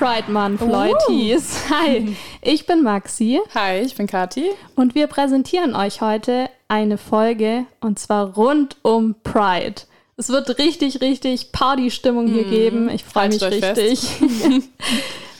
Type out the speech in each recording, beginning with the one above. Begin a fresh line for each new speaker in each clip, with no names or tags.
Pride Month, Leutis. Uh. Hi, ich bin Maxi.
Hi, ich bin Kati.
Und wir präsentieren euch heute eine Folge und zwar rund um Pride. Es wird richtig, richtig Party-Stimmung hier mm. geben. Ich freue mich richtig.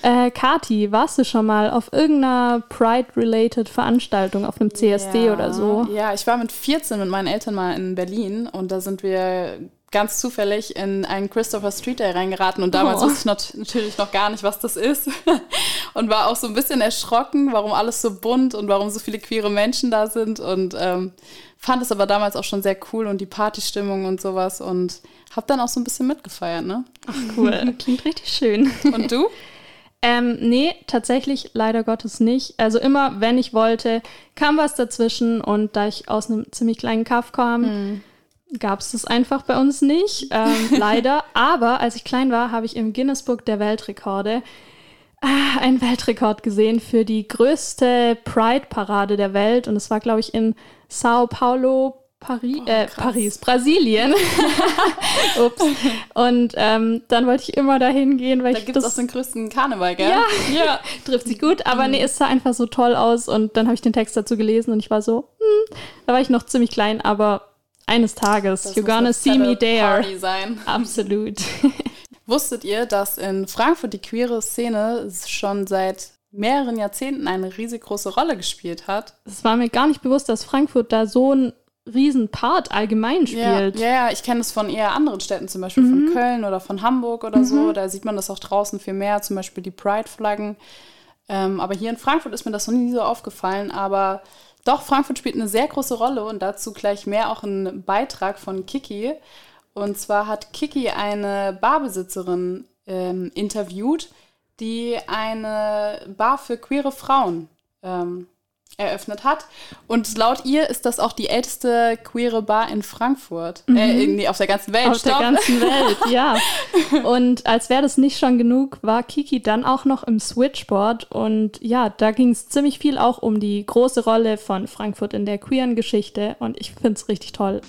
äh, Kati, warst du schon mal auf irgendeiner Pride-related Veranstaltung, auf einem CSD
ja.
oder so?
Ja, ich war mit 14 mit meinen Eltern mal in Berlin und da sind wir ganz zufällig in einen Christopher Street Day reingeraten und damals oh. wusste ich natürlich noch gar nicht, was das ist und war auch so ein bisschen erschrocken, warum alles so bunt und warum so viele queere Menschen da sind und ähm, fand es aber damals auch schon sehr cool und die Partystimmung und sowas und habe dann auch so ein bisschen mitgefeiert, ne?
Ach cool, klingt richtig schön.
Und du?
Ähm, nee, tatsächlich leider Gottes nicht. Also immer, wenn ich wollte, kam was dazwischen und da ich aus einem ziemlich kleinen Kaff kam, mhm gab es das einfach bei uns nicht, ähm, leider. Aber als ich klein war, habe ich im Guinness Book der Weltrekorde äh, einen Weltrekord gesehen für die größte Pride-Parade der Welt. Und es war, glaube ich, in Sao Paulo, Paris, oh, äh, Paris, Brasilien. Ups. Und ähm, dann wollte ich immer dahin gehen, weil
da
ich.
Da gibt es auch den größten Karneval, gell?
Ja, ja. trifft sich gut. Aber nee, es sah einfach so toll aus. Und dann habe ich den Text dazu gelesen und ich war so, hm, da war ich noch ziemlich klein, aber eines Tages. Das You're gonna see me there.
Party sein.
Absolut.
Wusstet ihr, dass in Frankfurt die queere Szene schon seit mehreren Jahrzehnten eine riesig große Rolle gespielt hat?
Es war mir gar nicht bewusst, dass Frankfurt da so ein riesen Part allgemein spielt.
Ja, ja, ich kenne es von eher anderen Städten, zum Beispiel mhm. von Köln oder von Hamburg oder mhm. so. Da sieht man das auch draußen viel mehr, zum Beispiel die Pride-Flaggen. Ähm, aber hier in Frankfurt ist mir das noch nie so aufgefallen. Aber doch, Frankfurt spielt eine sehr große Rolle und dazu gleich mehr auch ein Beitrag von Kiki. Und zwar hat Kiki eine Barbesitzerin ähm, interviewt, die eine Bar für queere Frauen ähm, eröffnet hat. Und laut ihr ist das auch die älteste queere Bar in Frankfurt. Mhm. Äh, nee, auf der ganzen Welt.
Auf Stopp. der ganzen Welt, ja. Und als wäre das nicht schon genug, war Kiki dann auch noch im Switchboard. Und ja, da ging es ziemlich viel auch um die große Rolle von Frankfurt in der queeren Geschichte. Und ich finde es richtig toll.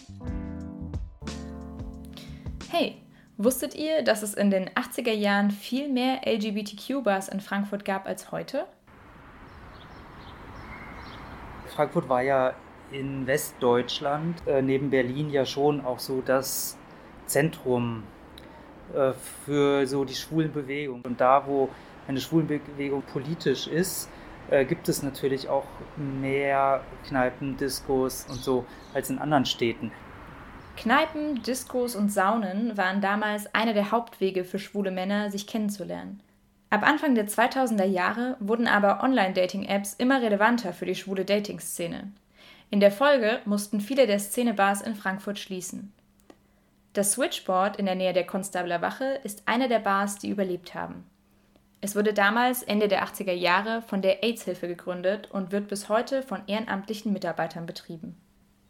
Hey, wusstet ihr, dass es in den 80er Jahren viel mehr LGBTQ-Bars in Frankfurt gab als heute?
Frankfurt war ja in Westdeutschland äh, neben Berlin ja schon auch so das Zentrum äh, für so die Schwulenbewegung. Und da, wo eine Schwulenbewegung politisch ist, äh, gibt es natürlich auch mehr Kneipen, Diskos und so als in anderen Städten.
Kneipen, Diskos und Saunen waren damals einer der Hauptwege für schwule Männer, sich kennenzulernen. Ab Anfang der 2000er Jahre wurden aber Online-Dating-Apps immer relevanter für die schwule Dating-Szene. In der Folge mussten viele der Szenebars in Frankfurt schließen. Das Switchboard in der Nähe der Konstabler Wache ist eine der Bars, die überlebt haben. Es wurde damals Ende der 80er Jahre von der AIDS-Hilfe gegründet und wird bis heute von ehrenamtlichen Mitarbeitern betrieben.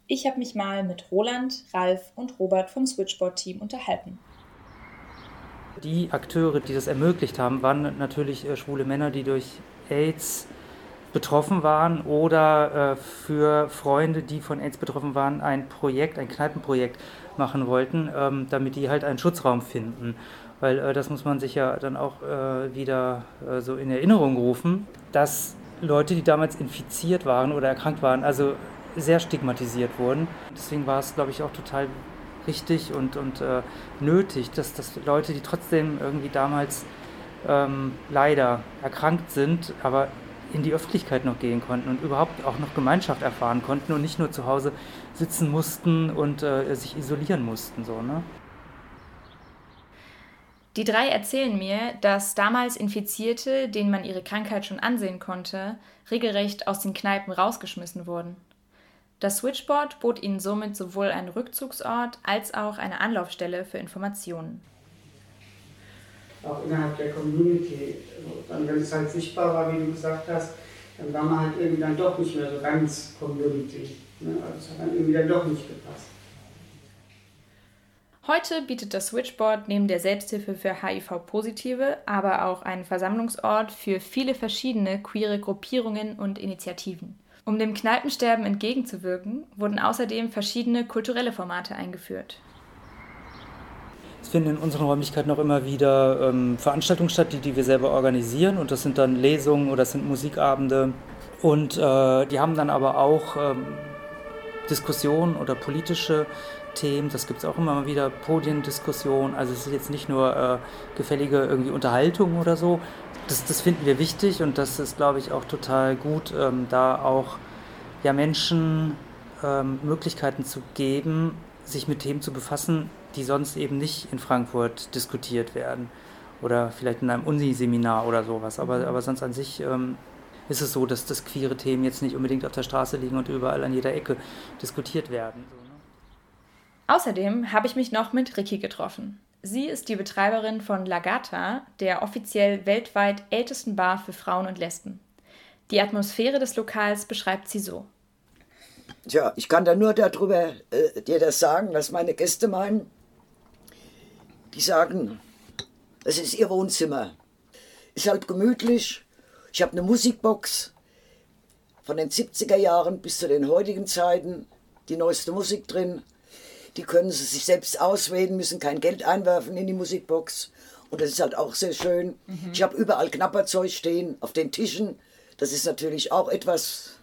Ich habe mich mal mit Roland, Ralf und Robert vom Switchboard-Team unterhalten.
Die Akteure, die das ermöglicht haben, waren natürlich äh, schwule Männer, die durch AIDS betroffen waren oder äh, für Freunde, die von AIDS betroffen waren, ein Projekt, ein Kneipenprojekt machen wollten, ähm, damit die halt einen Schutzraum finden. Weil äh, das muss man sich ja dann auch äh, wieder äh, so in Erinnerung rufen, dass Leute, die damals infiziert waren oder erkrankt waren, also sehr stigmatisiert wurden. Deswegen war es, glaube ich, auch total richtig und, und äh, nötig, dass, dass Leute, die trotzdem irgendwie damals ähm, leider erkrankt sind, aber in die Öffentlichkeit noch gehen konnten und überhaupt auch noch Gemeinschaft erfahren konnten und nicht nur zu Hause sitzen mussten und äh, sich isolieren mussten. So, ne?
Die drei erzählen mir, dass damals Infizierte, denen man ihre Krankheit schon ansehen konnte, regelrecht aus den Kneipen rausgeschmissen wurden. Das Switchboard bot ihnen somit sowohl einen Rückzugsort als auch eine Anlaufstelle für Informationen.
Auch innerhalb der Community. Dann, wenn es halt sichtbar war, wie du gesagt hast, dann war man halt irgendwie dann doch nicht mehr so ganz Community. Ne? Also es hat dann irgendwie dann doch nicht gepasst.
Heute bietet das Switchboard neben der Selbsthilfe für HIV-Positive aber auch einen Versammlungsort für viele verschiedene queere Gruppierungen und Initiativen. Um dem Kneipensterben entgegenzuwirken, wurden außerdem verschiedene kulturelle Formate eingeführt.
Es finden in unseren Räumlichkeiten auch immer wieder ähm, Veranstaltungen statt, die, die wir selber organisieren. Und das sind dann Lesungen oder das sind Musikabende. Und äh, die haben dann aber auch ähm, Diskussionen oder politische Themen. Das gibt es auch immer mal wieder, Podiendiskussionen. Also es ist jetzt nicht nur äh, gefällige irgendwie Unterhaltung oder so. Das, das finden wir wichtig und das ist, glaube ich, auch total gut, ähm, da auch ja, Menschen ähm, Möglichkeiten zu geben, sich mit Themen zu befassen, die sonst eben nicht in Frankfurt diskutiert werden. Oder vielleicht in einem Uniseminar oder sowas. Aber, mhm. aber sonst an sich ähm, ist es so, dass das queere Themen jetzt nicht unbedingt auf der Straße liegen und überall an jeder Ecke diskutiert werden.
Außerdem habe ich mich noch mit Ricky getroffen. Sie ist die Betreiberin von Lagata, der offiziell weltweit ältesten Bar für Frauen und Lesben. Die Atmosphäre des Lokals beschreibt sie so.
Tja, ich kann da nur darüber äh, dir das sagen, was meine Gäste meinen. Die sagen, es ist ihr Wohnzimmer. Ist halt gemütlich. Ich habe eine Musikbox von den 70er Jahren bis zu den heutigen Zeiten, die neueste Musik drin. Die können sie sich selbst auswählen, müssen kein Geld einwerfen in die Musikbox. Und das ist halt auch sehr schön. Mhm. Ich habe überall Knapperzeug stehen, auf den Tischen. Das ist natürlich auch etwas,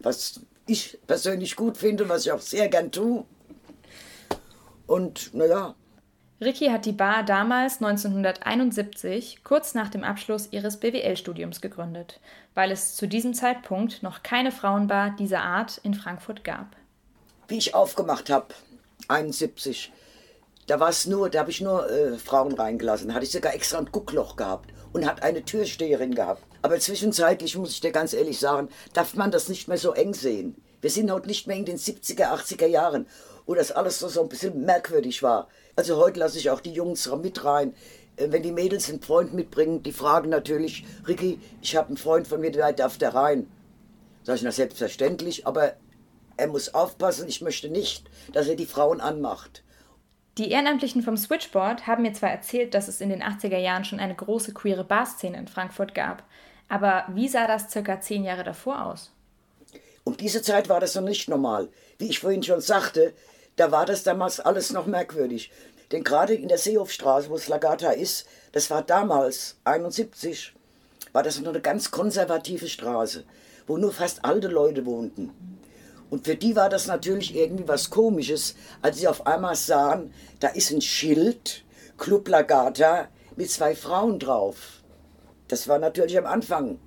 was ich persönlich gut finde und was ich auch sehr gern tue. Und naja.
Ricky hat die Bar damals 1971, kurz nach dem Abschluss ihres BWL-Studiums, gegründet, weil es zu diesem Zeitpunkt noch keine Frauenbar dieser Art in Frankfurt gab.
Wie ich aufgemacht habe, 71, da war es nur, da habe ich nur äh, Frauen reingelassen. Da hatte ich sogar extra ein Guckloch gehabt und hat eine Türsteherin gehabt. Aber zwischenzeitlich muss ich dir ganz ehrlich sagen, darf man das nicht mehr so eng sehen. Wir sind heute nicht mehr in den 70er, 80er Jahren, wo das alles so, so ein bisschen merkwürdig war. Also heute lasse ich auch die Jungs mit rein. Äh, wenn die Mädels einen Freund mitbringen, die fragen natürlich, Ricky, ich habe einen Freund von mir, der darf da rein. Sag ich, na selbstverständlich, aber er muss aufpassen, ich möchte nicht, dass er die Frauen anmacht.
Die Ehrenamtlichen vom Switchboard haben mir zwar erzählt, dass es in den 80er Jahren schon eine große queere Barszene in Frankfurt gab, aber wie sah das circa zehn Jahre davor aus?
Um diese Zeit war das noch nicht normal. Wie ich vorhin schon sagte, da war das damals alles noch merkwürdig. Denn gerade in der Seehofstraße, wo es Lagata ist, das war damals, 71, war das noch eine ganz konservative Straße, wo nur fast alte Leute wohnten. Und für die war das natürlich irgendwie was Komisches, als sie auf einmal sahen, da ist ein Schild, Club Lagata, mit zwei Frauen drauf. Das war natürlich am Anfang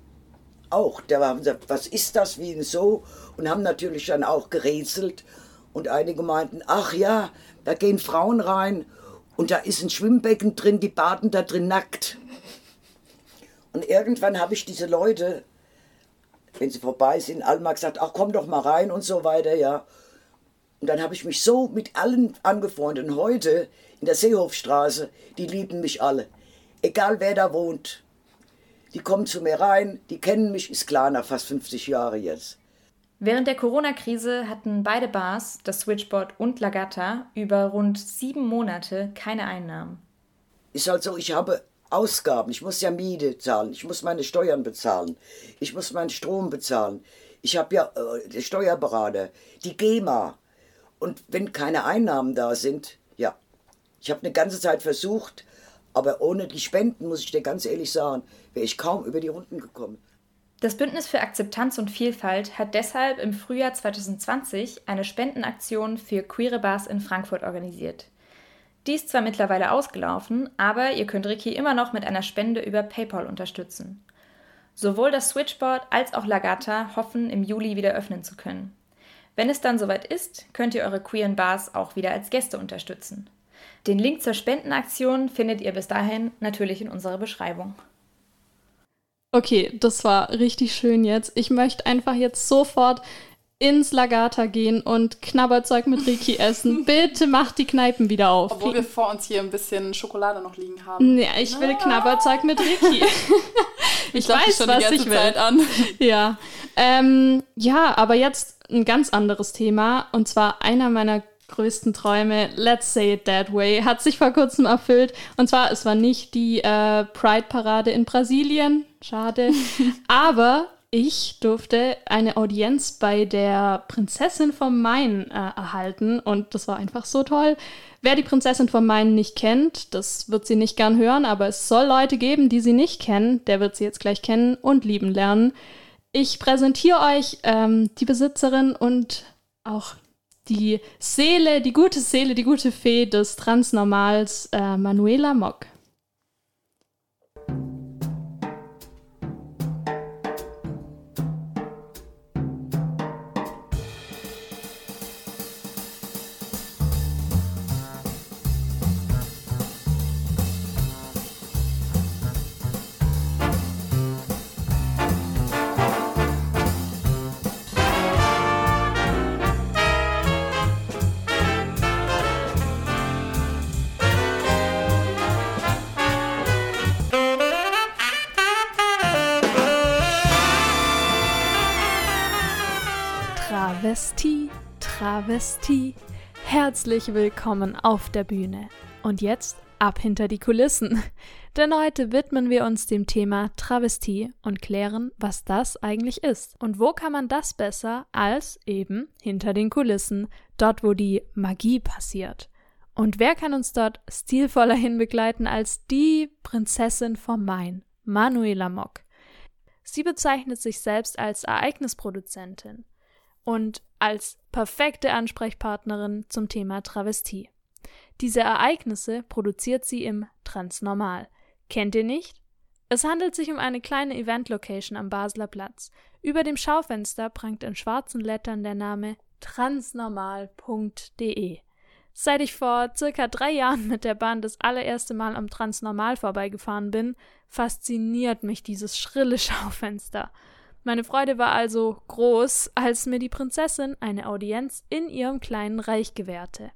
auch. Da haben gesagt, was ist das, wie denn so? Und haben natürlich dann auch gerätselt. Und einige meinten, ach ja, da gehen Frauen rein und da ist ein Schwimmbecken drin, die baden da drin nackt. Und irgendwann habe ich diese Leute wenn sie vorbei sind, alle mal gesagt, ach komm doch mal rein und so weiter, ja. Und dann habe ich mich so mit allen angefreundet. Und heute in der Seehofstraße, die lieben mich alle. Egal wer da wohnt. Die kommen zu mir rein, die kennen mich, ist klar, nach fast 50 Jahren jetzt.
Während der Corona-Krise hatten beide Bars, das Switchboard und Lagatta, über rund sieben Monate keine Einnahmen.
Ist halt so, ich habe Ausgaben. Ich muss ja Miete zahlen, ich muss meine Steuern bezahlen, ich muss meinen Strom bezahlen. Ich habe ja äh, den Steuerberater, die GEMA. Und wenn keine Einnahmen da sind, ja. Ich habe eine ganze Zeit versucht, aber ohne die Spenden, muss ich dir ganz ehrlich sagen, wäre ich kaum über die Runden gekommen.
Das Bündnis für Akzeptanz und Vielfalt hat deshalb im Frühjahr 2020 eine Spendenaktion für queere Bars in Frankfurt organisiert. Die ist zwar mittlerweile ausgelaufen, aber ihr könnt Ricky immer noch mit einer Spende über PayPal unterstützen. Sowohl das Switchboard als auch Lagata hoffen, im Juli wieder öffnen zu können. Wenn es dann soweit ist, könnt ihr eure queeren Bars auch wieder als Gäste unterstützen. Den Link zur Spendenaktion findet ihr bis dahin natürlich in unserer Beschreibung.
Okay, das war richtig schön jetzt. Ich möchte einfach jetzt sofort ins Lagata gehen und Knabberzeug mit Riki essen. Bitte macht die Kneipen wieder auf.
Obwohl wir vor uns hier ein bisschen Schokolade noch liegen haben.
Ja, ich will ah. Knabberzeug mit Riki. ich, ich weiß, schon was ich will. Zeit an. Ja. Ähm, ja, aber jetzt ein ganz anderes Thema und zwar einer meiner größten Träume, let's say it that way, hat sich vor kurzem erfüllt. Und zwar, es war nicht die äh, Pride-Parade in Brasilien, schade, aber ich durfte eine Audienz bei der Prinzessin vom Main äh, erhalten und das war einfach so toll. Wer die Prinzessin vom Main nicht kennt, das wird sie nicht gern hören, aber es soll Leute geben, die sie nicht kennen. Der wird sie jetzt gleich kennen und lieben lernen. Ich präsentiere euch ähm, die Besitzerin und auch die Seele, die gute Seele, die gute Fee des Transnormals, äh, Manuela Mock. Travestie. Herzlich willkommen auf der Bühne. Und jetzt ab hinter die Kulissen. Denn heute widmen wir uns dem Thema Travestie und klären, was das eigentlich ist. Und wo kann man das besser als eben hinter den Kulissen, dort wo die Magie passiert. Und wer kann uns dort stilvoller hinbegleiten als die Prinzessin vom Main, Manuela Mock. Sie bezeichnet sich selbst als Ereignisproduzentin und als perfekte Ansprechpartnerin zum Thema Travestie. Diese Ereignisse produziert sie im Transnormal. Kennt ihr nicht? Es handelt sich um eine kleine Event-Location am Basler Platz. Über dem Schaufenster prangt in schwarzen Lettern der Name transnormal.de. Seit ich vor circa drei Jahren mit der Bahn das allererste Mal am Transnormal vorbeigefahren bin, fasziniert mich dieses schrille Schaufenster. Meine Freude war also groß, als mir die Prinzessin eine Audienz in ihrem kleinen Reich gewährte.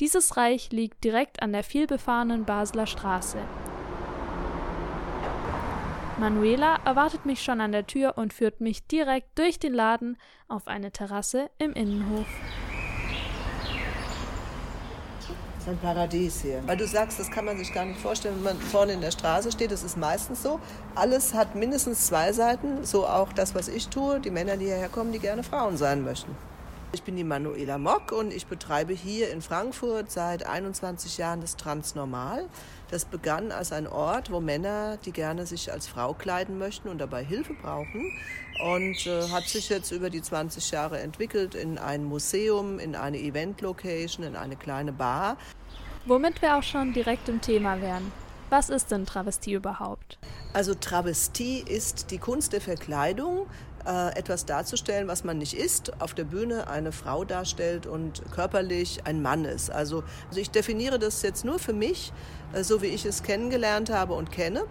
Dieses Reich liegt direkt an der vielbefahrenen Basler Straße. Manuela erwartet mich schon an der Tür und führt mich direkt durch den Laden auf eine Terrasse im Innenhof.
Das ist ein Paradies hier. Weil du sagst, das kann man sich gar nicht vorstellen, wenn man vorne in der Straße steht. Das ist meistens so. Alles hat mindestens zwei Seiten. So auch das, was ich tue. Die Männer, die hierher kommen, die gerne Frauen sein möchten. Ich bin die Manuela Mock und ich betreibe hier in Frankfurt seit 21 Jahren das Transnormal. Das begann als ein Ort, wo Männer, die gerne sich als Frau kleiden möchten und dabei Hilfe brauchen, und äh, hat sich jetzt über die 20 Jahre entwickelt in ein Museum, in eine Event-Location, in eine kleine Bar.
Womit wir auch schon direkt im Thema wären. Was ist denn Travestie überhaupt?
Also Travestie ist die Kunst der Verkleidung, äh, etwas darzustellen, was man nicht ist, auf der Bühne eine Frau darstellt und körperlich ein Mann ist. Also, also ich definiere das jetzt nur für mich, äh, so wie ich es kennengelernt habe und kenne.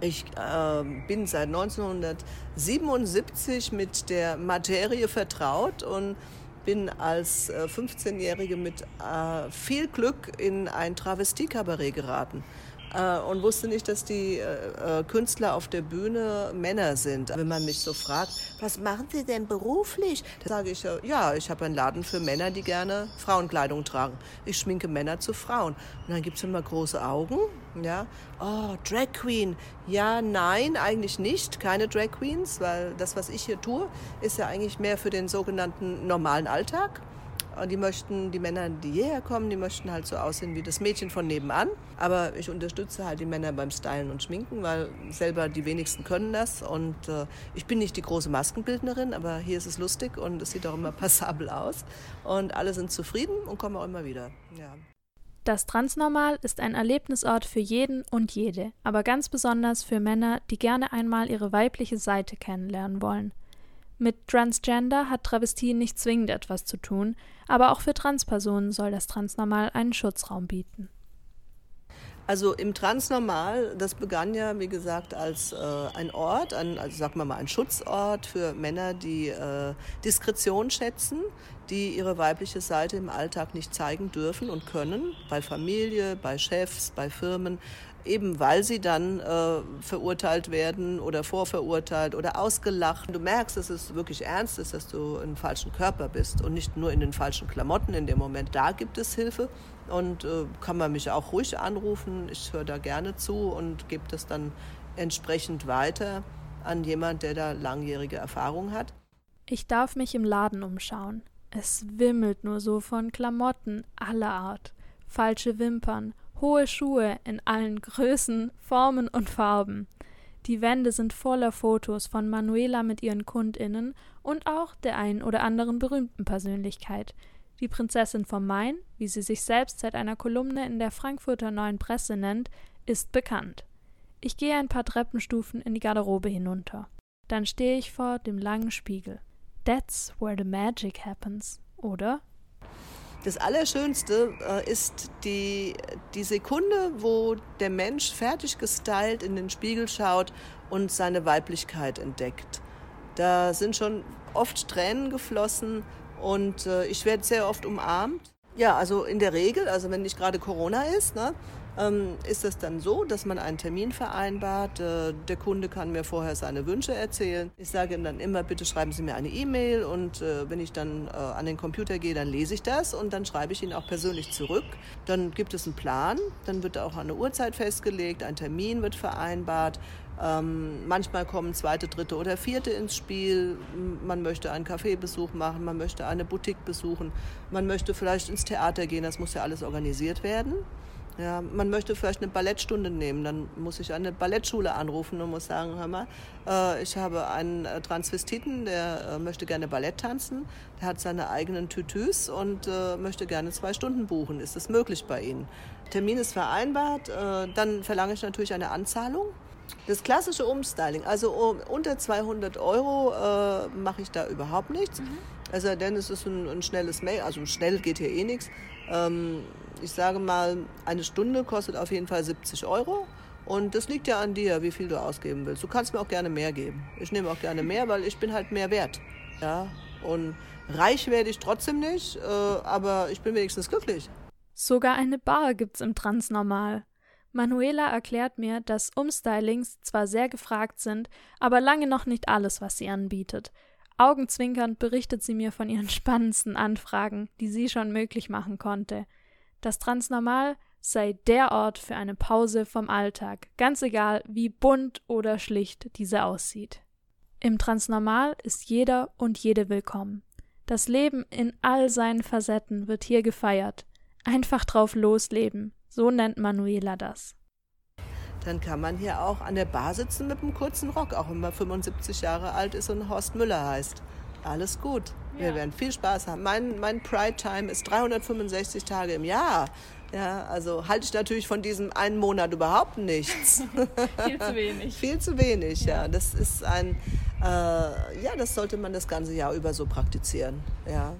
Ich äh, bin seit 1977 mit der Materie vertraut und bin als äh, 15-Jährige mit äh, viel Glück in ein Travestiekabarett geraten äh, und wusste nicht, dass die äh, äh, Künstler auf der Bühne Männer sind. Wenn man mich so fragt, was machen Sie denn beruflich? Da sage ich, ja, ich habe einen Laden für Männer, die gerne Frauenkleidung tragen. Ich schminke Männer zu Frauen. Und dann gibt es immer große Augen. Ja, oh, Drag Queen. Ja, nein, eigentlich nicht. Keine Drag Queens, weil das, was ich hier tue, ist ja eigentlich mehr für den sogenannten normalen Alltag. Die möchten, die Männer, die hierher kommen, die möchten halt so aussehen wie das Mädchen von nebenan. Aber ich unterstütze halt die Männer beim Stylen und Schminken, weil selber die wenigsten können das. Und äh, ich bin nicht die große Maskenbildnerin, aber hier ist es lustig und es sieht auch immer passabel aus. Und alle sind zufrieden und kommen auch immer wieder. Ja.
Das Transnormal ist ein Erlebnisort für jeden und jede, aber ganz besonders für Männer, die gerne einmal ihre weibliche Seite kennenlernen wollen. Mit Transgender hat Travestie nicht zwingend etwas zu tun, aber auch für Transpersonen soll das Transnormal einen Schutzraum bieten.
Also im Transnormal, das begann ja, wie gesagt, als äh, ein Ort, ein, also sagen wir mal ein Schutzort für Männer, die äh, Diskretion schätzen, die ihre weibliche Seite im Alltag nicht zeigen dürfen und können, bei Familie, bei Chefs, bei Firmen, eben weil sie dann äh, verurteilt werden oder vorverurteilt oder ausgelacht. Du merkst, dass es wirklich ernst ist, dass du im falschen Körper bist und nicht nur in den falschen Klamotten in dem Moment. Da gibt es Hilfe und äh, kann man mich auch ruhig anrufen. Ich höre da gerne zu und gebe das dann entsprechend weiter. an jemand, der da langjährige Erfahrung hat.
Ich darf mich im Laden umschauen. Es wimmelt nur so von Klamotten aller Art. Falsche Wimpern, hohe Schuhe in allen Größen, Formen und Farben. Die Wände sind voller Fotos von Manuela mit ihren KundInnen und auch der ein oder anderen berühmten Persönlichkeit. Die Prinzessin vom Main, wie sie sich selbst seit einer Kolumne in der Frankfurter Neuen Presse nennt, ist bekannt. Ich gehe ein paar Treppenstufen in die Garderobe hinunter. Dann stehe ich vor dem langen Spiegel. That's where the magic happens, oder?
Das Allerschönste äh, ist die, die Sekunde, wo der Mensch fertig gestylt in den Spiegel schaut und seine Weiblichkeit entdeckt. Da sind schon oft Tränen geflossen und äh, ich werde sehr oft umarmt. Ja, also in der Regel, also wenn nicht gerade Corona ist, ne, ähm, ist es dann so, dass man einen Termin vereinbart. Äh, der Kunde kann mir vorher seine Wünsche erzählen. Ich sage ihm dann immer, bitte schreiben Sie mir eine E-Mail und äh, wenn ich dann äh, an den Computer gehe, dann lese ich das und dann schreibe ich ihn auch persönlich zurück. Dann gibt es einen Plan, dann wird auch eine Uhrzeit festgelegt, ein Termin wird vereinbart. Ähm, manchmal kommen zweite, dritte oder vierte ins Spiel. Man möchte einen Kaffeebesuch machen, man möchte eine Boutique besuchen, man möchte vielleicht ins Theater gehen, das muss ja alles organisiert werden. Ja, man möchte vielleicht eine Ballettstunde nehmen, dann muss ich eine Ballettschule anrufen und muss sagen, hör mal, äh, ich habe einen äh, Transvestiten, der äh, möchte gerne Ballett tanzen, der hat seine eigenen Tütüs und äh, möchte gerne zwei Stunden buchen. Ist das möglich bei Ihnen? Termin ist vereinbart, dann verlange ich natürlich eine Anzahlung. Das klassische Umstyling, also um, unter 200 Euro mache ich da überhaupt nichts. Mhm. Also denn es ist ein, ein schnelles Mail, also schnell geht hier eh nichts. Ähm, ich sage mal, eine Stunde kostet auf jeden Fall 70 Euro. Und das liegt ja an dir, wie viel du ausgeben willst. Du kannst mir auch gerne mehr geben. Ich nehme auch gerne mehr, weil ich bin halt mehr wert. Ja, und reich werde ich trotzdem nicht, äh, aber ich bin wenigstens glücklich.
Sogar eine Bar gibt's im Transnormal. Manuela erklärt mir, dass Umstylings zwar sehr gefragt sind, aber lange noch nicht alles, was sie anbietet. Augenzwinkernd berichtet sie mir von ihren spannendsten Anfragen, die sie schon möglich machen konnte. Das Transnormal sei der Ort für eine Pause vom Alltag, ganz egal, wie bunt oder schlicht diese aussieht. Im Transnormal ist jeder und jede willkommen. Das Leben in all seinen Facetten wird hier gefeiert. Einfach drauf losleben, so nennt Manuela das.
Dann kann man hier auch an der Bar sitzen mit einem kurzen Rock, auch wenn man 75 Jahre alt ist und Horst Müller heißt. Alles gut. Wir ja. werden viel Spaß haben. Mein, mein Pride Time ist 365 Tage im Jahr. Ja, also halte ich natürlich von diesem einen Monat überhaupt nichts.
viel zu wenig.
viel zu wenig, ja. ja. Das ist ein, äh, ja, das sollte man das ganze Jahr über so praktizieren, ja.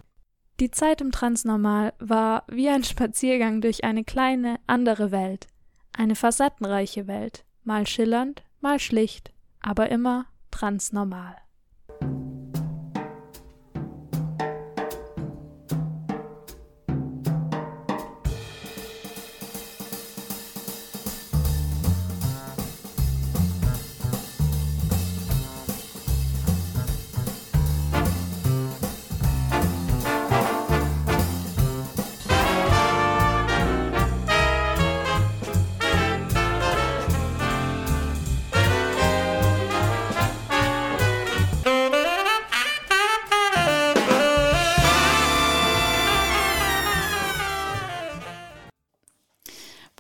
Die Zeit im Transnormal war wie ein Spaziergang durch eine kleine, andere Welt. Eine facettenreiche Welt. Mal schillernd, mal schlicht, aber immer transnormal.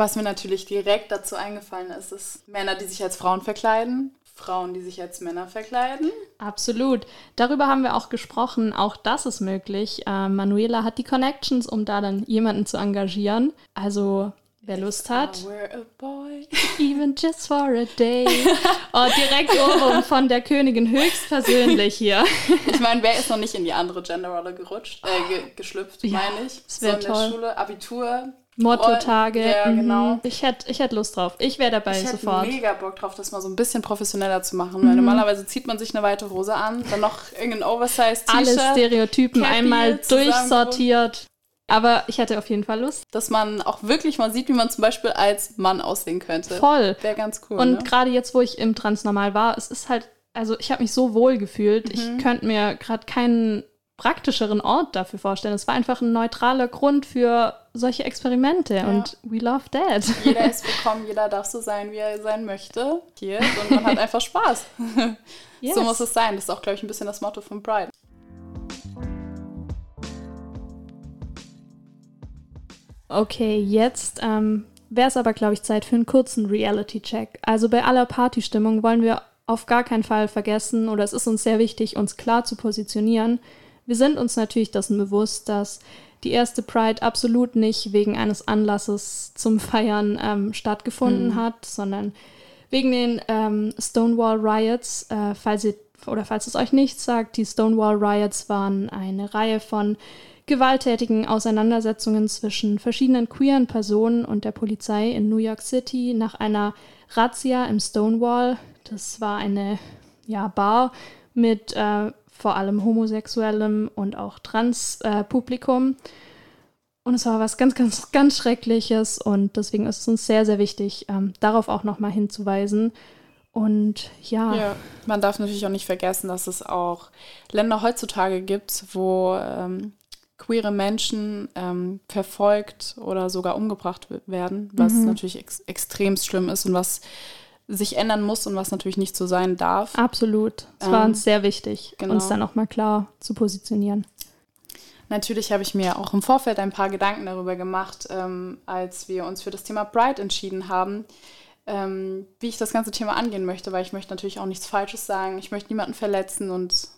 Was mir natürlich direkt dazu eingefallen ist, ist Männer, die sich als Frauen verkleiden, Frauen, die sich als Männer verkleiden.
Absolut. Darüber haben wir auch gesprochen. Auch das ist möglich. Äh, Manuela hat die Connections, um da dann jemanden zu engagieren. Also Wer Lust hat. Even just for a day. Oh, direkt oben von der Königin höchstpersönlich hier.
Ich meine, wer ist noch nicht in die andere Genderrolle gerutscht, äh, ge geschlüpft, ja, meine ich.
Das
so
toll.
Schule, Abitur,
Motto-Tage.
Ja, mhm. genau.
Ich hätte ich hätt Lust drauf. Ich wäre dabei
ich
sofort.
Ich hätte mega Bock drauf, das mal so ein bisschen professioneller zu machen. Mhm. Weil normalerweise zieht man sich eine weite Hose an, dann noch irgendein Oversize-T-Shirt.
Alle Stereotypen Cappy, einmal durchsortiert. Aber ich hätte auf jeden Fall Lust.
Dass man auch wirklich mal sieht, wie man zum Beispiel als Mann aussehen könnte.
Voll.
Wäre ganz cool.
Und
ne?
gerade jetzt, wo ich im Transnormal war, es ist halt, also ich habe mich so wohl gefühlt. Mhm. Ich könnte mir gerade keinen praktischeren Ort dafür vorstellen. Es war einfach ein neutraler Grund für solche Experimente ja. und we love that.
Jeder ist willkommen, jeder darf so sein, wie er sein möchte hier und man hat einfach Spaß. Yes. So muss es sein. Das ist auch, glaube ich, ein bisschen das Motto von Pride.
Okay, jetzt ähm, wäre es aber, glaube ich, Zeit für einen kurzen Reality-Check. Also bei aller Partystimmung wollen wir auf gar keinen Fall vergessen oder es ist uns sehr wichtig, uns klar zu positionieren. Wir sind uns natürlich dessen bewusst, dass die erste Pride absolut nicht wegen eines Anlasses zum Feiern ähm, stattgefunden mhm. hat, sondern wegen den ähm, Stonewall Riots. Äh, falls ihr oder falls es euch nichts sagt, die Stonewall Riots waren eine Reihe von gewalttätigen Auseinandersetzungen zwischen verschiedenen queeren Personen und der Polizei in New York City nach einer Razzia im Stonewall. Das war eine ja, Bar mit äh, vor allem homosexuellem und auch Trans-Publikum. Äh, und es war was ganz, ganz, ganz Schreckliches und deswegen ist es uns sehr, sehr wichtig, ähm, darauf auch nochmal hinzuweisen. Und ja. ja.
Man darf natürlich auch nicht vergessen, dass es auch Länder heutzutage gibt, wo ähm, queere Menschen ähm, verfolgt oder sogar umgebracht werden, was mhm. natürlich ex extrem schlimm ist und was sich ändern muss und was natürlich nicht so sein darf.
Absolut. Es war uns ähm, sehr wichtig, genau. uns da nochmal klar zu positionieren.
Natürlich habe ich mir auch im Vorfeld ein paar Gedanken darüber gemacht, ähm, als wir uns für das Thema Pride entschieden haben, ähm, wie ich das ganze Thema angehen möchte, weil ich möchte natürlich auch nichts Falsches sagen. Ich möchte niemanden verletzen und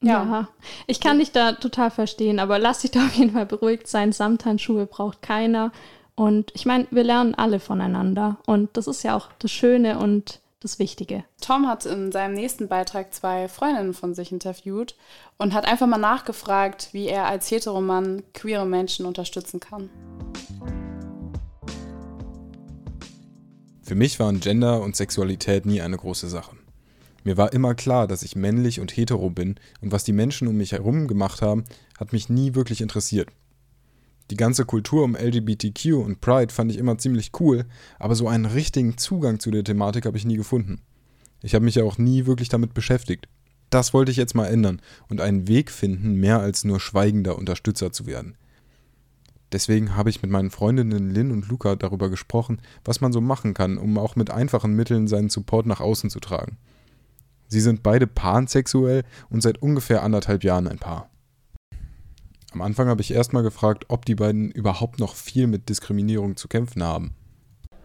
ja. ja. ich kann dich da total verstehen, aber lass dich da auf jeden Fall beruhigt sein. Samthandschuhe braucht keiner. Und ich meine, wir lernen alle voneinander. Und das ist ja auch das Schöne und das Wichtige.
Tom hat in seinem nächsten Beitrag zwei Freundinnen von sich interviewt und hat einfach mal nachgefragt, wie er als Heteromann queere Menschen unterstützen kann.
Für mich waren Gender und Sexualität nie eine große Sache. Mir war immer klar, dass ich männlich und hetero bin und was die Menschen um mich herum gemacht haben, hat mich nie wirklich interessiert. Die ganze Kultur um LGBTQ und Pride fand ich immer ziemlich cool, aber so einen richtigen Zugang zu der Thematik habe ich nie gefunden. Ich habe mich ja auch nie wirklich damit beschäftigt. Das wollte ich jetzt mal ändern und einen Weg finden, mehr als nur schweigender Unterstützer zu werden. Deswegen habe ich mit meinen Freundinnen Lynn und Luca darüber gesprochen, was man so machen kann, um auch mit einfachen Mitteln seinen Support nach außen zu tragen. Sie sind beide pansexuell und seit ungefähr anderthalb Jahren ein Paar. Am Anfang habe ich erstmal gefragt, ob die beiden überhaupt noch viel mit Diskriminierung zu kämpfen haben.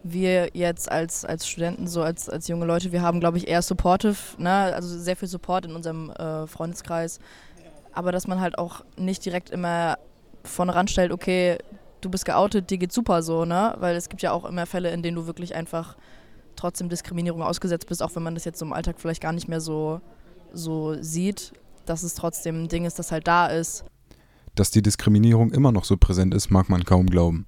Wir jetzt als, als Studenten, so als, als junge Leute, wir haben, glaube ich, eher supportive, ne? also sehr viel Support in unserem äh, Freundeskreis. Aber dass man halt auch nicht direkt immer vorne ranstellt, okay, du bist geoutet, dir geht's super so, ne? Weil es gibt ja auch immer Fälle, in denen du wirklich einfach trotzdem Diskriminierung ausgesetzt bist, auch wenn man das jetzt im Alltag vielleicht gar nicht mehr so, so sieht, dass es trotzdem ein Ding ist, das halt da ist.
Dass die Diskriminierung immer noch so präsent ist, mag man kaum glauben.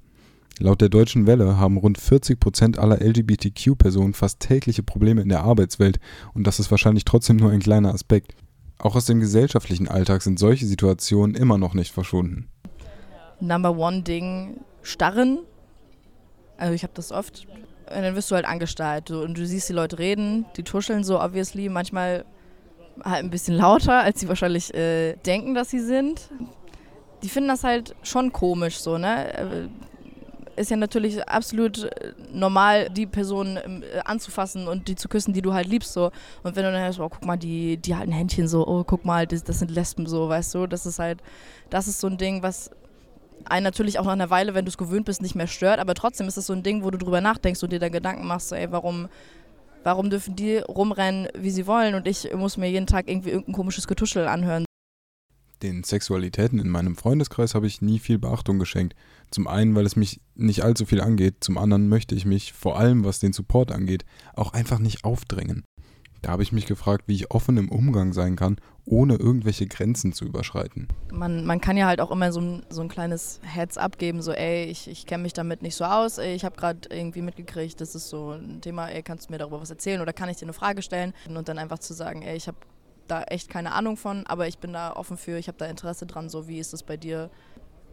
Laut der Deutschen Welle haben rund 40 Prozent aller LGBTQ-Personen fast tägliche Probleme in der Arbeitswelt und das ist wahrscheinlich trotzdem nur ein kleiner Aspekt. Auch aus dem gesellschaftlichen Alltag sind solche Situationen immer noch nicht verschwunden.
Number one Ding, starren. Also ich habe das oft, und dann wirst du halt angestarrt und du siehst die Leute reden, die tuscheln so obviously, manchmal halt ein bisschen lauter, als sie wahrscheinlich äh, denken, dass sie sind. Die finden das halt schon komisch so, ne? Äh, ist ja natürlich absolut äh, normal, die Person ähm, anzufassen und die zu küssen, die du halt liebst so. Und wenn du dann hörst, oh, guck mal, die, die halten Händchen so, oh, guck mal, das, das sind Lesben so, weißt du, das ist halt, das ist so ein Ding, was einen natürlich auch nach einer Weile, wenn du es gewöhnt bist, nicht mehr stört, aber trotzdem ist es so ein Ding, wo du drüber nachdenkst und dir dann Gedanken machst, so, ey, warum, warum dürfen die rumrennen, wie sie wollen und ich muss mir jeden Tag irgendwie irgendein komisches Getuschel anhören.
Den Sexualitäten in meinem Freundeskreis habe ich nie viel Beachtung geschenkt. Zum einen, weil es mich nicht allzu viel angeht, zum anderen möchte ich mich, vor allem was den Support angeht, auch einfach nicht aufdrängen. Da habe ich mich gefragt, wie ich offen im Umgang sein kann, ohne irgendwelche Grenzen zu überschreiten.
Man, man kann ja halt auch immer so ein, so ein kleines Heads abgeben, so ey, ich, ich kenne mich damit nicht so aus, ey, ich habe gerade irgendwie mitgekriegt, das ist so ein Thema, ey, kannst du mir darüber was erzählen oder kann ich dir eine Frage stellen? Und dann einfach zu sagen, ey, ich habe da echt keine Ahnung von, aber ich bin da offen für, ich habe da Interesse dran, so wie ist das bei dir?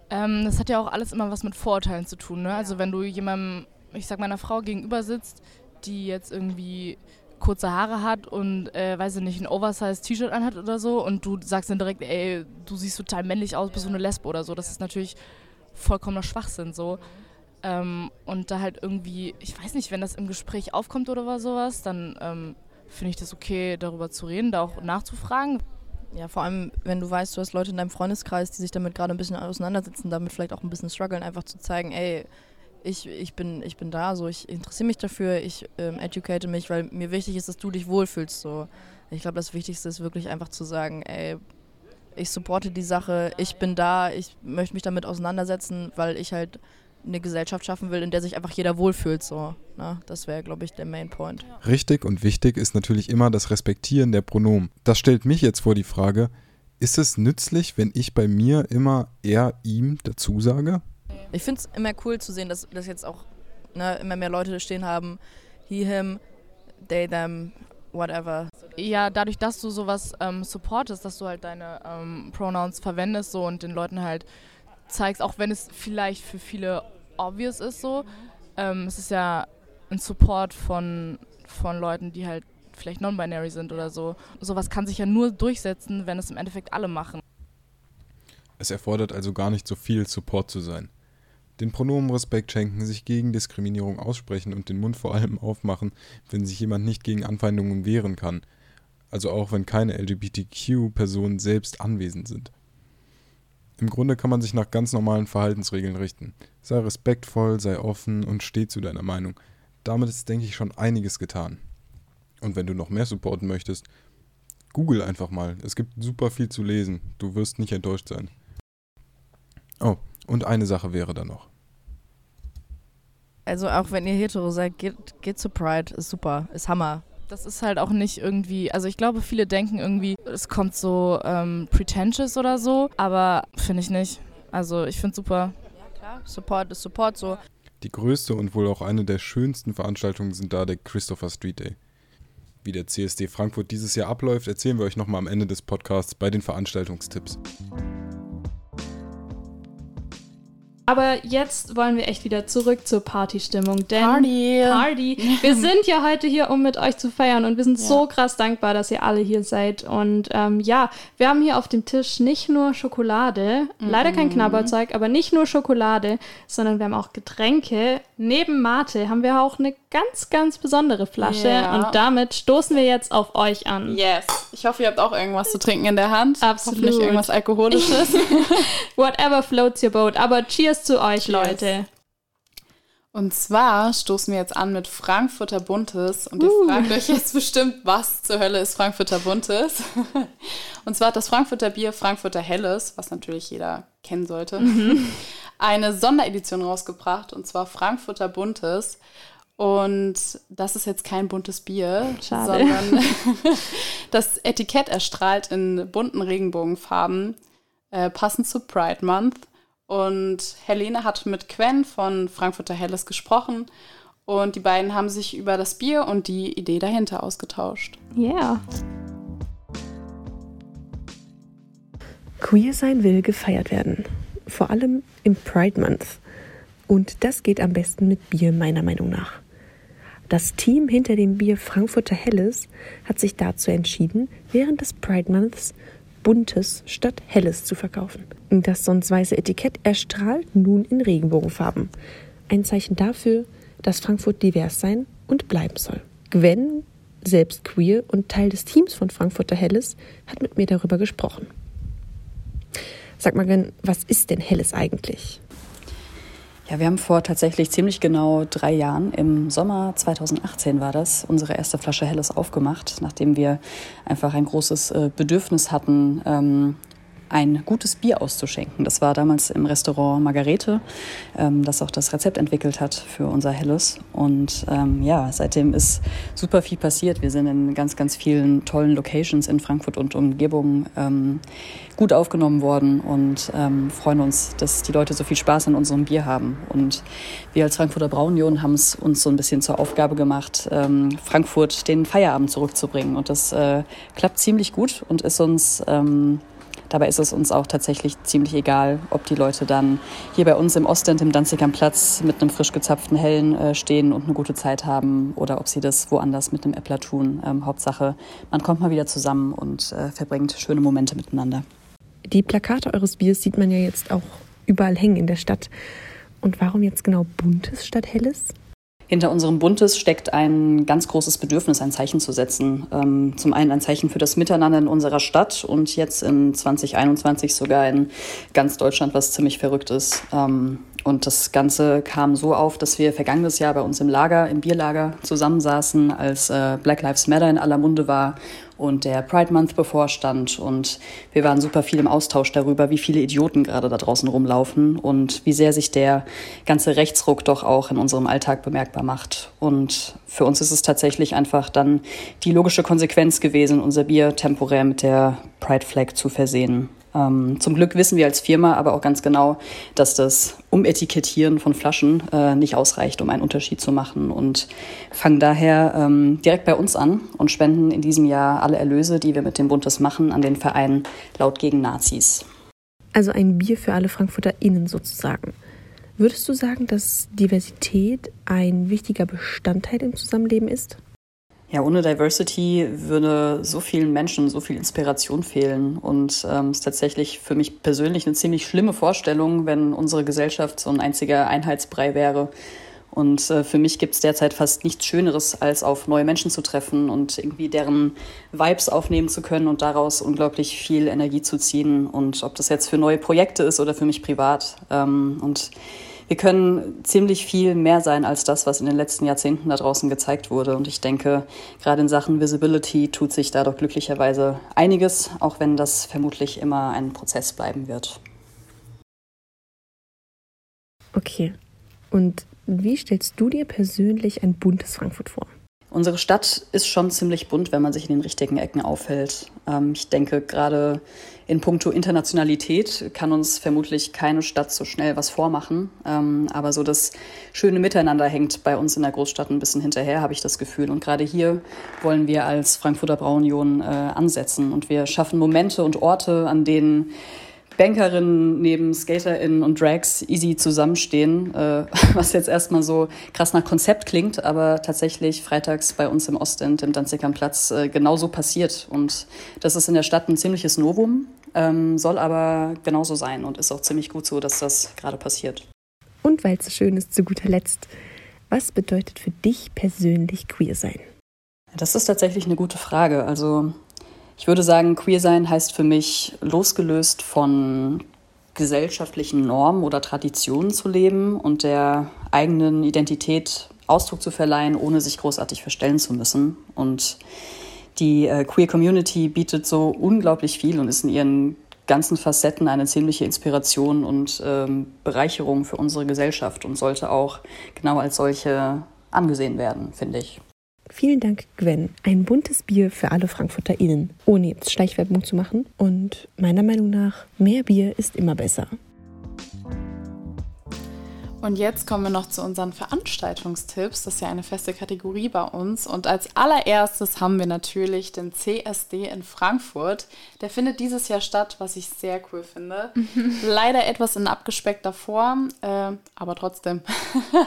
Ähm, das hat ja auch alles immer was mit Vorurteilen zu tun, ne? Also wenn du jemandem, ich sag meiner Frau gegenüber sitzt, die jetzt irgendwie kurze Haare hat und, äh, weiß ich nicht, ein Oversize-T-Shirt anhat oder so und du sagst dann direkt, ey, du siehst total männlich aus, bist du eine Lesbe oder so. Das ist natürlich vollkommener Schwachsinn so. Ähm, und da halt irgendwie, ich weiß nicht, wenn das im Gespräch aufkommt oder sowas, dann ähm, finde ich das okay, darüber zu reden, da auch nachzufragen.
Ja, vor allem, wenn du weißt, du hast Leute in deinem Freundeskreis, die sich damit gerade ein bisschen auseinandersetzen, damit vielleicht auch ein bisschen strugglen, einfach zu zeigen, ey, ich, ich, bin, ich bin da, so ich interessiere mich dafür, ich ähm, educate mich, weil mir wichtig ist, dass du dich wohlfühlst. So. Ich glaube, das Wichtigste ist wirklich einfach zu sagen, ey, ich supporte die Sache, ich bin da, ich möchte mich damit auseinandersetzen, weil ich halt eine Gesellschaft schaffen will, in der sich einfach jeder wohlfühlt. So, ne? Das wäre, glaube ich, der Main Point.
Richtig und wichtig ist natürlich immer das Respektieren der Pronomen. Das stellt mich jetzt vor die Frage, ist es nützlich, wenn ich bei mir immer er, ihm dazu sage?
Ich finde es immer cool zu sehen, dass, dass jetzt auch ne, immer mehr Leute stehen haben, he, him, they, them, whatever.
Ja, dadurch, dass du sowas ähm, supportest, dass du halt deine ähm, Pronouns verwendest so und den Leuten halt zeigst, auch wenn es vielleicht für viele obvious ist so, ähm, es ist ja ein Support von, von Leuten, die halt vielleicht non-binary sind oder so. Sowas kann sich ja nur durchsetzen, wenn es im Endeffekt alle machen.
Es erfordert also gar nicht so viel Support zu sein. Den Pronomen Respekt schenken, sich gegen Diskriminierung aussprechen und den Mund vor allem aufmachen, wenn sich jemand nicht gegen Anfeindungen wehren kann. Also auch wenn keine LGBTQ-Personen selbst anwesend sind. Im Grunde kann man sich nach ganz normalen Verhaltensregeln richten. Sei respektvoll, sei offen und steh zu deiner Meinung. Damit ist, denke ich, schon einiges getan. Und wenn du noch mehr supporten möchtest, google einfach mal. Es gibt super viel zu lesen. Du wirst nicht enttäuscht sein. Oh, und eine Sache wäre da noch.
Also auch wenn ihr hetero seid, geht, geht zu Pride, ist super, ist Hammer.
Das ist halt auch nicht irgendwie, also ich glaube, viele denken irgendwie, es kommt so ähm, pretentious oder so, aber finde ich nicht. Also ich finde es super.
Ja klar, Support ist Support so.
Die größte und wohl auch eine der schönsten Veranstaltungen sind da der Christopher Street Day. Wie der CSD Frankfurt dieses Jahr abläuft, erzählen wir euch nochmal am Ende des Podcasts bei den Veranstaltungstipps.
Aber jetzt wollen wir echt wieder zurück zur Partystimmung. Denn
Party.
Party. Wir sind ja heute hier, um mit euch zu feiern und wir sind
Ja.
so krass dankbar, dass ihr alle hier seid. Und ähm, ja, wir haben hier auf dem Tisch nicht nur Schokolade, leider kein Knabberzeug, aber nicht nur Schokolade, sondern wir haben auch Getränke. Neben Mate haben wir auch eine ganz, ganz besondere Flasche
Ja.
und damit stoßen wir jetzt auf euch an.
Yes. Ich hoffe, ihr habt auch irgendwas zu trinken in der Hand.
Absolut.
Hoffentlich irgendwas Alkoholisches.
Whatever floats your boat. Aber cheers zu euch,
Cheers.
Leute.
Und zwar stoßen wir jetzt an mit Frankfurter Buntes. Und ihr
Uh.
fragt euch jetzt bestimmt, was zur Hölle ist Frankfurter Buntes? Und zwar hat das Frankfurter Bier Frankfurter Helles, was natürlich jeder kennen sollte, eine Sonderedition rausgebracht. Und zwar Frankfurter Buntes. Und das ist jetzt kein buntes Bier,
Schade.
sondern das Etikett erstrahlt in bunten Regenbogenfarben, äh, passend zu Pride Month. Und Helene hat mit Quen von Frankfurter Helles gesprochen und die beiden haben sich über das Bier und die Idee dahinter ausgetauscht.
Yeah.
Queer sein will gefeiert werden. Vor allem im Pride Month. Und das geht am besten mit Bier, meiner Meinung nach. Das Team hinter dem Bier Frankfurter Helles hat sich dazu entschieden, während des Pride Months Buntes statt Helles zu verkaufen. Das sonst weiße Etikett erstrahlt nun in Regenbogenfarben. Ein Zeichen dafür, dass Frankfurt divers sein und bleiben soll. Gwen, selbst queer und Teil des Teams von Frankfurter Helles, hat mit mir darüber gesprochen. Sag mal, Gwen, was ist denn Helles eigentlich?
Ja, wir haben vor tatsächlich ziemlich genau drei Jahren, im Sommer 2018 war das, unsere erste Flasche Helles aufgemacht, nachdem wir einfach ein großes äh, Bedürfnis hatten, ähm, ein gutes Bier auszuschenken. Das war damals im Restaurant Margarete, ähm, das auch das Rezept entwickelt hat für unser Helles. Und ähm, ja, seitdem ist super viel passiert. Wir sind in ganz, ganz vielen tollen Locations in Frankfurt und Umgebung ähm, gut aufgenommen worden und ähm, freuen uns, dass die Leute so viel Spaß an unserem Bier haben. Und wir als Frankfurter Braunion haben es uns so ein bisschen zur Aufgabe gemacht, ähm, Frankfurt den Feierabend zurückzubringen. Und das äh, klappt ziemlich gut und ist uns ähm, Dabei ist es uns auch tatsächlich ziemlich egal, ob die Leute dann hier bei uns im Ostend, im Danzig am Platz mit einem frisch gezapften Hellen äh, stehen und eine gute Zeit haben oder ob sie das woanders mit einem Äppler tun. Ähm, Hauptsache, man kommt mal wieder zusammen und äh, verbringt schöne Momente miteinander.
Die Plakate eures Biers sieht man ja jetzt auch überall hängen in der Stadt. Und warum jetzt genau buntes statt helles?
Hinter unserem Buntes steckt ein ganz großes Bedürfnis, ein Zeichen zu setzen. Ähm, zum einen ein Zeichen für das Miteinander in unserer Stadt und jetzt in 2021 sogar in ganz Deutschland, was ziemlich verrückt ist. Ähm, und das Ganze kam so auf, dass wir vergangenes Jahr bei uns im Lager, im Bierlager zusammensaßen, als äh, Black Lives Matter in aller Munde war und der Pride Month bevorstand. Und wir waren super viel im Austausch darüber, wie viele Idioten gerade da draußen rumlaufen und wie sehr sich der ganze Rechtsruck doch auch in unserem Alltag bemerkbar macht. Und für uns ist es tatsächlich einfach dann die logische Konsequenz gewesen, unser Bier temporär mit der Pride Flag zu versehen. Ähm, zum Glück wissen wir als Firma aber auch ganz genau, dass das Umetikettieren von Flaschen äh, nicht ausreicht, um einen Unterschied zu machen und fangen daher ähm, direkt bei uns an und spenden in diesem Jahr alle Erlöse, die wir mit dem Buntes machen, an den Verein Laut gegen Nazis.
Also ein Bier für alle FrankfurterInnen sozusagen. Würdest du sagen, dass Diversität ein wichtiger Bestandteil im Zusammenleben ist?
Ja, ohne Diversity würde so vielen Menschen so viel Inspiration fehlen. Und ähm, ist tatsächlich für mich persönlich eine ziemlich schlimme Vorstellung, wenn unsere Gesellschaft so ein einziger Einheitsbrei wäre. Und äh, für mich gibt es derzeit fast nichts Schöneres, als auf neue Menschen zu treffen und irgendwie deren Vibes aufnehmen zu können und daraus unglaublich viel Energie zu ziehen. Und ob das jetzt für neue Projekte ist oder für mich privat. Ähm, und wir können ziemlich viel mehr sein als das, was in den letzten Jahrzehnten da draußen gezeigt wurde. Und ich denke, gerade in Sachen Visibility tut sich da doch glücklicherweise einiges, auch wenn das vermutlich immer ein Prozess bleiben wird.
Okay. Und wie stellst du dir persönlich ein buntes Frankfurt vor?
Unsere Stadt ist schon ziemlich bunt, wenn man sich in den richtigen Ecken aufhält. Ähm, ich denke, gerade in puncto Internationalität kann uns vermutlich keine Stadt so schnell was vormachen. Ähm, aber so das schöne Miteinander hängt bei uns in der Großstadt ein bisschen hinterher, habe ich das Gefühl. Und gerade hier wollen wir als Frankfurter Braunion äh, ansetzen. Und wir schaffen Momente und Orte, an denen Bankerinnen neben SkaterInnen und Drags easy zusammenstehen, äh, was jetzt erstmal so krass nach Konzept klingt, aber tatsächlich freitags bei uns im Ostend, im Danziger Platz, äh, genauso passiert. Und das ist in der Stadt ein ziemliches Novum, ähm, soll aber genauso sein und ist auch ziemlich gut so, dass das gerade passiert.
Und weil es so schön ist, zu guter Letzt, was bedeutet für dich persönlich queer sein?
Das ist tatsächlich eine gute Frage. Also ich würde sagen, queer sein heißt für mich, losgelöst von gesellschaftlichen Normen oder Traditionen zu leben und der eigenen Identität Ausdruck zu verleihen, ohne sich großartig verstellen zu müssen. Und die äh, Queer Community bietet so unglaublich viel und ist in ihren ganzen Facetten eine ziemliche Inspiration und ähm, Bereicherung für unsere Gesellschaft und sollte auch genau als solche angesehen werden, finde ich.
Vielen Dank, Gwen. Ein buntes Bier für alle FrankfurterInnen, ohne jetzt Schleichwerbung zu machen. Und meiner Meinung nach, mehr Bier ist immer besser.
Und jetzt kommen wir noch zu unseren Veranstaltungstipps. Das ist ja eine feste Kategorie bei uns. Und als allererstes haben wir natürlich den CSD in Frankfurt. Der findet dieses Jahr statt, was ich sehr cool finde. Mhm. Leider etwas in abgespeckter Form, äh, aber trotzdem.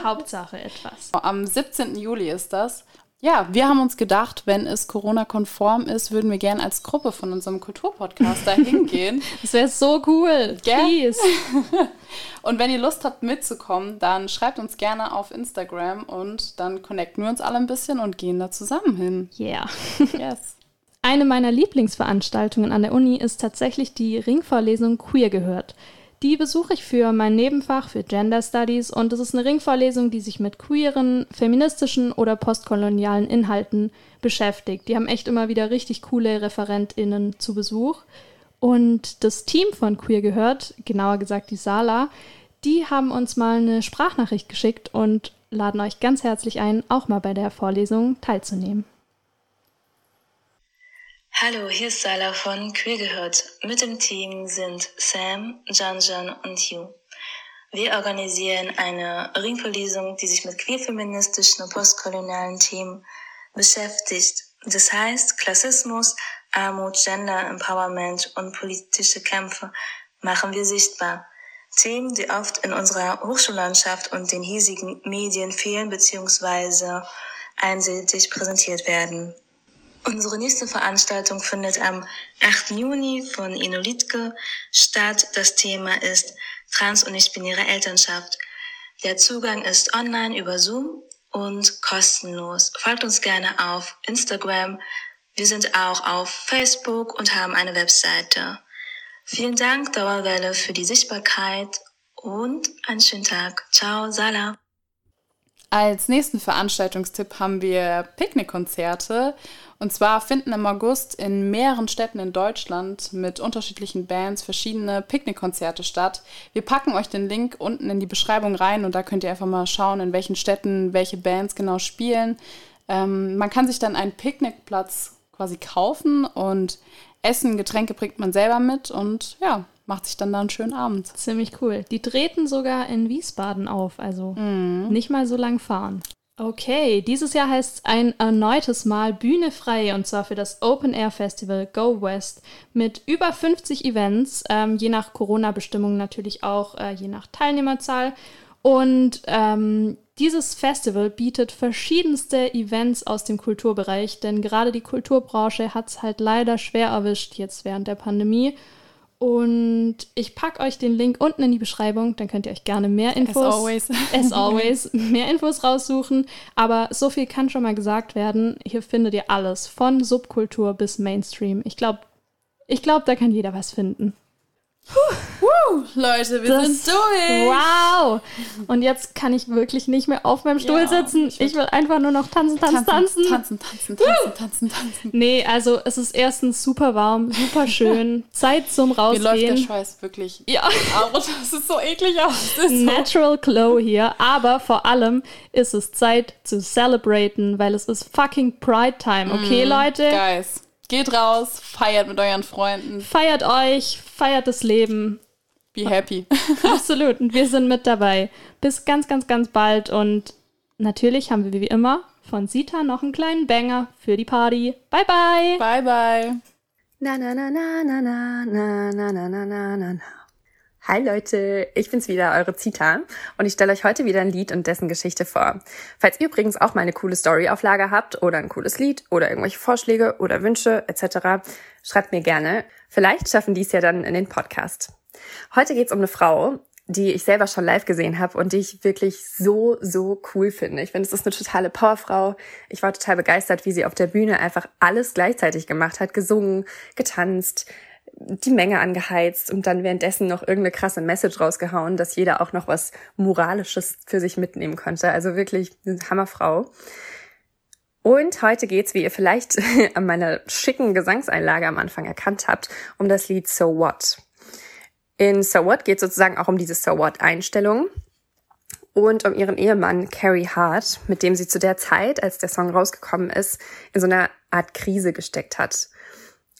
Hauptsache etwas.
Am 17. Juli ist das. Ja, wir haben uns gedacht, wenn es Corona-konform ist, würden wir gerne als Gruppe von unserem Kulturpodcast da hingehen.
das wäre so cool. Please.
und wenn ihr Lust habt mitzukommen, dann schreibt uns gerne auf Instagram und dann connecten wir uns alle ein bisschen und gehen da zusammen hin.
Yeah. yes. Eine meiner Lieblingsveranstaltungen an der Uni ist tatsächlich die Ringvorlesung Queer gehört. Die besuche ich für mein Nebenfach für Gender Studies und es ist eine Ringvorlesung, die sich mit queeren, feministischen oder postkolonialen Inhalten beschäftigt. Die haben echt immer wieder richtig coole ReferentInnen zu Besuch. Und das Team von Queer gehört, genauer gesagt die Sala, die haben uns mal eine Sprachnachricht geschickt und laden euch ganz herzlich ein, auch mal bei der Vorlesung teilzunehmen.
Hallo, hier ist Sala von Queer gehört. Mit dem Team sind Sam, Janjan und Hugh. Wir organisieren eine Ringverlesung, die sich mit queerfeministischen und postkolonialen Themen beschäftigt. Das heißt, Klassismus, Armut, Gender Empowerment und politische Kämpfe machen wir sichtbar. Themen, die oft in unserer Hochschullandschaft und den hiesigen Medien fehlen bzw. einseitig präsentiert werden. Unsere nächste Veranstaltung findet am 8. Juni von Inolitke statt. Das Thema ist trans- und nicht-binäre Elternschaft. Der Zugang ist online über Zoom und kostenlos. Folgt uns gerne auf Instagram. Wir sind auch auf Facebook und haben eine Webseite. Vielen Dank, Dauerwelle, für die Sichtbarkeit und einen schönen Tag. Ciao, Sala.
Als nächsten Veranstaltungstipp haben wir Picknickkonzerte. Und zwar finden im August in mehreren Städten in Deutschland mit unterschiedlichen Bands verschiedene Picknickkonzerte statt. Wir packen euch den Link unten in die Beschreibung rein und da könnt ihr einfach mal schauen, in welchen Städten welche Bands genau spielen. Ähm, man kann sich dann einen Picknickplatz quasi kaufen und Essen, Getränke bringt man selber mit und ja, macht sich dann da einen schönen Abend.
Ziemlich cool. Die treten sogar in Wiesbaden auf, also
Mhm.
nicht mal so lang fahren. Okay, dieses Jahr heißt es ein erneutes Mal Bühne frei und zwar für das Open Air Festival Go West mit über 50 Events, ähm, je nach Corona-Bestimmungen natürlich auch, äh, je nach Teilnehmerzahl. Und ähm, dieses Festival bietet verschiedenste Events aus dem Kulturbereich, denn gerade die Kulturbranche hat es halt leider schwer erwischt jetzt während der Pandemie. Und ich packe euch den Link unten in die Beschreibung, dann könnt ihr euch gerne mehr Infos,
always.
as always, mehr Infos raussuchen. Aber so viel kann schon mal gesagt werden. Hier findet ihr alles, von Subkultur bis Mainstream. Ich glaube, ich glaub, da kann jeder was finden.
Woo, Leute, wir
Das-
sind durch.
Wow! Und jetzt kann ich wirklich nicht mehr auf meinem Stuhl
Ja,
sitzen. Ich will einfach nur noch tanzen, tanzen, tanzen.
Tanzen, tanzen, tanzen, tanzen, tanzen.
Nee, also es ist erstens super warm, super schön. Zeit zum
Mir läuft der
Rausgehen.
Schweiß wirklich.
Ja.
Aber das ist so eklig aus. So.
Natural Glow hier, aber vor allem ist es Zeit zu celebraten, weil es ist fucking Pride Time, okay,
Mm,
Leute?
Guys, geht raus, feiert mit euren Freunden.
Feiert euch, feiert das Leben.
Be happy.
Absolut, und wir sind mit dabei. Bis ganz, ganz, ganz bald und natürlich haben wir wie immer von Sita noch einen kleinen Banger für die Party. Bye, bye.
Bye, bye.
Na na na na na na na na na na na na na. Hi Leute, ich bin's wieder, eure Zita und ich stelle euch heute wieder ein Lied und dessen Geschichte vor. Falls ihr übrigens auch mal eine coole Story auf Lager habt oder ein cooles Lied oder irgendwelche Vorschläge oder Wünsche etc., schreibt mir gerne. Vielleicht schaffen dies ja dann in den Podcast. Heute geht's um eine Frau, die ich selber schon live gesehen habe und die ich wirklich so, so cool finde. Ich finde, es ist eine totale Powerfrau. Ich war total begeistert, wie sie auf der Bühne einfach alles gleichzeitig gemacht hat. Gesungen, getanzt, die Menge angeheizt und dann währenddessen noch irgendeine krasse Message rausgehauen, dass jeder auch noch was Moralisches für sich mitnehmen konnte. Also wirklich eine Hammerfrau. Und heute geht's, wie ihr vielleicht an meiner schicken Gesangseinlage am Anfang erkannt habt, um das Lied So What. In So What geht sozusagen auch um diese So What-Einstellung und um ihren Ehemann Carrie Hart, mit dem sie zu der Zeit, als der Song rausgekommen ist, in so einer Art Krise gesteckt hat.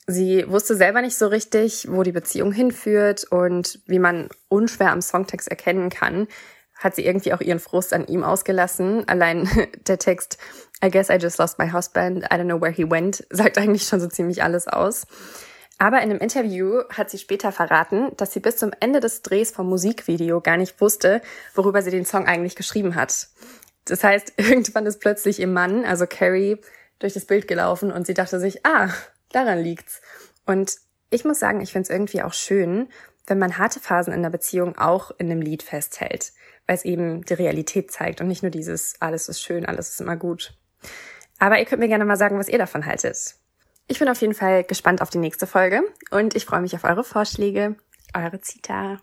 Sie wusste selber nicht so richtig, wo die Beziehung hinführt und wie man unschwer am Songtext erkennen kann, hat sie irgendwie auch ihren Frust an ihm ausgelassen. Allein der Text I guess I just lost my husband, I don't know where he went, sagt eigentlich schon so ziemlich alles aus. Aber in einem Interview hat sie später verraten, dass sie bis zum Ende des Drehs vom Musikvideo gar nicht wusste, worüber sie den Song eigentlich geschrieben hat. Das heißt, irgendwann ist plötzlich ihr Mann, also Carrie, durch das Bild gelaufen und sie dachte sich, ah, daran liegt's. Und ich muss sagen, ich finde es irgendwie auch schön, wenn man harte Phasen in der Beziehung auch in einem Lied festhält, weil es eben die Realität zeigt und nicht nur dieses, alles ist schön, alles ist immer gut. Aber ihr könnt mir gerne mal sagen, was ihr davon haltet. Ich bin auf jeden Fall gespannt auf die nächste Folge und ich freue mich auf eure Vorschläge. Eure Zita.